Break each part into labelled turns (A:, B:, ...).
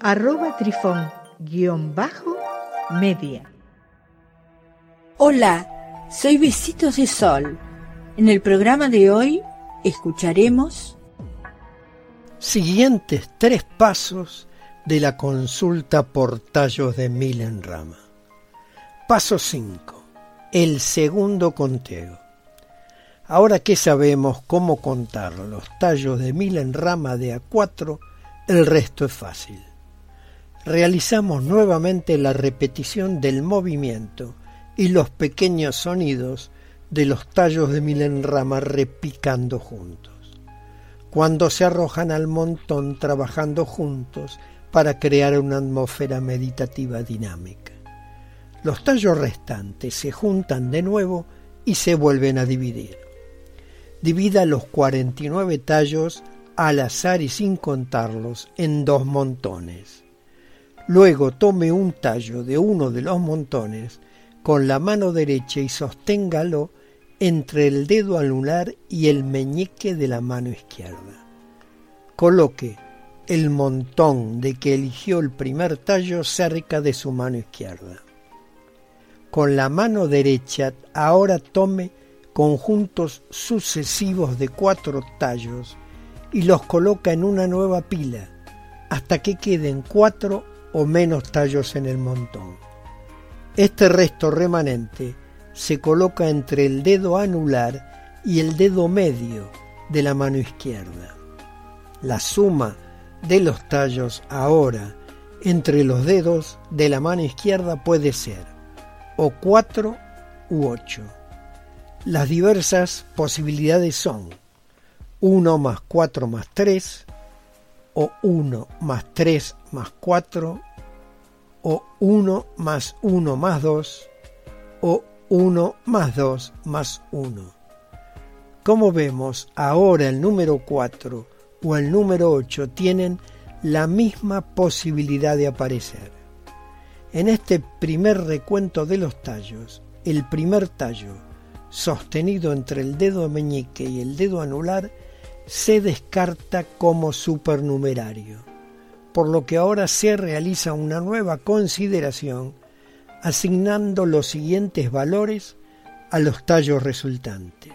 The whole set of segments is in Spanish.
A: arroba trifón-media.
B: Hola, soy Besitos de Sol. En el programa de hoy escucharemos
C: siguientes tres pasos de la consulta por tallos de Milenrama. Paso 5. El segundo conteo. Ahora que sabemos cómo contar los tallos de Milenrama de A4, el resto es fácil. Realizamos nuevamente la repetición del movimiento y los pequeños sonidos de los tallos de Milenrama repicando juntos. Cuando se arrojan al montón trabajando juntos para crear una atmósfera meditativa dinámica. Los tallos restantes se juntan de nuevo y se vuelven a dividir. Divida los 49 tallos al azar y sin contarlos en dos montones. Luego tome un tallo de uno de los montones con la mano derecha y sosténgalo entre el dedo anular y el meñique de la mano izquierda. Coloque el montón de que eligió el primer tallo cerca de su mano izquierda. Con la mano derecha ahora tome conjuntos sucesivos de cuatro tallos y los coloca en una nueva pila hasta que queden cuatro o menos tallos en el montón. Este resto remanente se coloca entre el dedo anular y el dedo medio de la mano izquierda. La suma de los tallos ahora entre los dedos de la mano izquierda puede ser o 4 u 8. Las diversas posibilidades son 1 más 4 más 3 o 1 más 3 más 4 o 1 más 1 más 2 o 1 más 2 más 1. Como vemos, ahora el número 4 o el número 8 tienen la misma posibilidad de aparecer. En este primer recuento de los tallos, el primer tallo, sostenido entre el dedo meñique y el dedo anular, se descarta como supernumerario, por lo que ahora se realiza una nueva consideración asignando los siguientes valores a los tallos resultantes.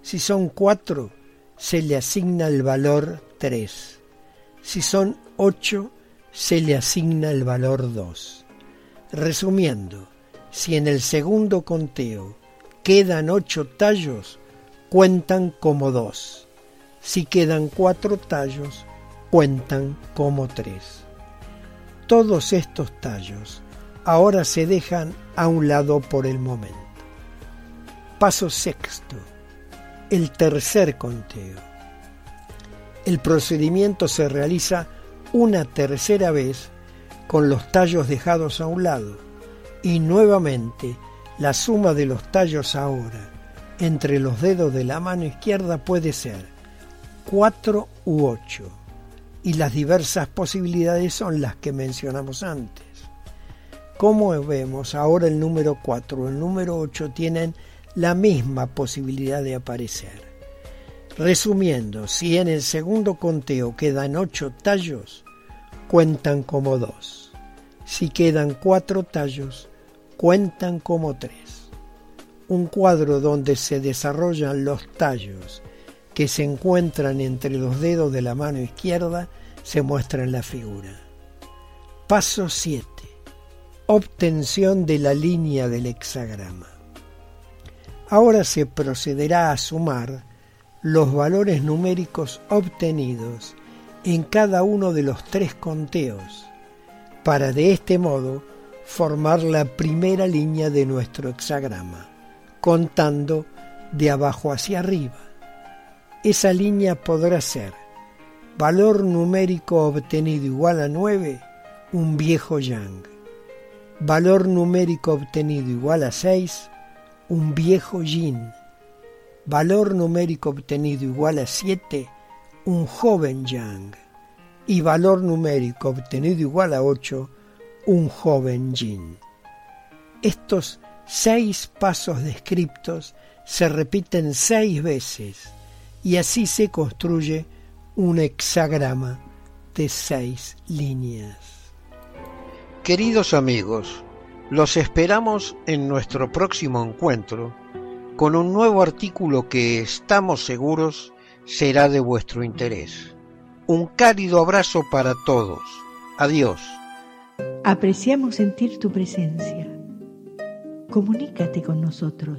C: Si son cuatro, se le asigna el valor 3. Si son 8, se le asigna el valor 2. Resumiendo, si en el segundo conteo quedan 8 tallos, cuentan como 2. Si quedan 4 tallos, cuentan como 3. Todos estos tallos ahora se dejan a un lado por el momento. Paso sexto el tercer conteo. El procedimiento se realiza una tercera vez con los tallos dejados a un lado y nuevamente la suma de los tallos ahora entre los dedos de la mano izquierda puede ser 4 u 8 y las diversas posibilidades son las que mencionamos antes. Como vemos ahora el número 4 o el número 8 tienen la misma posibilidad de aparecer. Resumiendo, si en el segundo conteo quedan ocho tallos, cuentan como dos. Si quedan cuatro tallos, cuentan como tres. Un cuadro donde se desarrollan los tallos que se encuentran entre los dedos de la mano izquierda se muestra en la figura. Paso 7. Obtención de la línea del hexagrama. Ahora se procederá a sumar los valores numéricos obtenidos en cada uno de los tres conteos, para de este modo formar la primera línea de nuestro hexagrama, contando de abajo hacia arriba. Esa línea podrá ser valor numérico obtenido igual a 9 un viejo yang. Valor numérico obtenido igual a 6, un viejo yin. Valor numérico obtenido igual a 7, un joven yang. Y valor numérico obtenido igual a 8, un joven yin. Estos seis pasos descriptos se repiten seis veces y así se construye un hexagrama de seis líneas.
D: Queridos amigos, los esperamos en nuestro próximo encuentro con un nuevo artículo que estamos seguros será de vuestro interés. Un cálido abrazo para todos. Adiós.
A: Apreciamos sentir tu presencia. Comunícate con nosotros.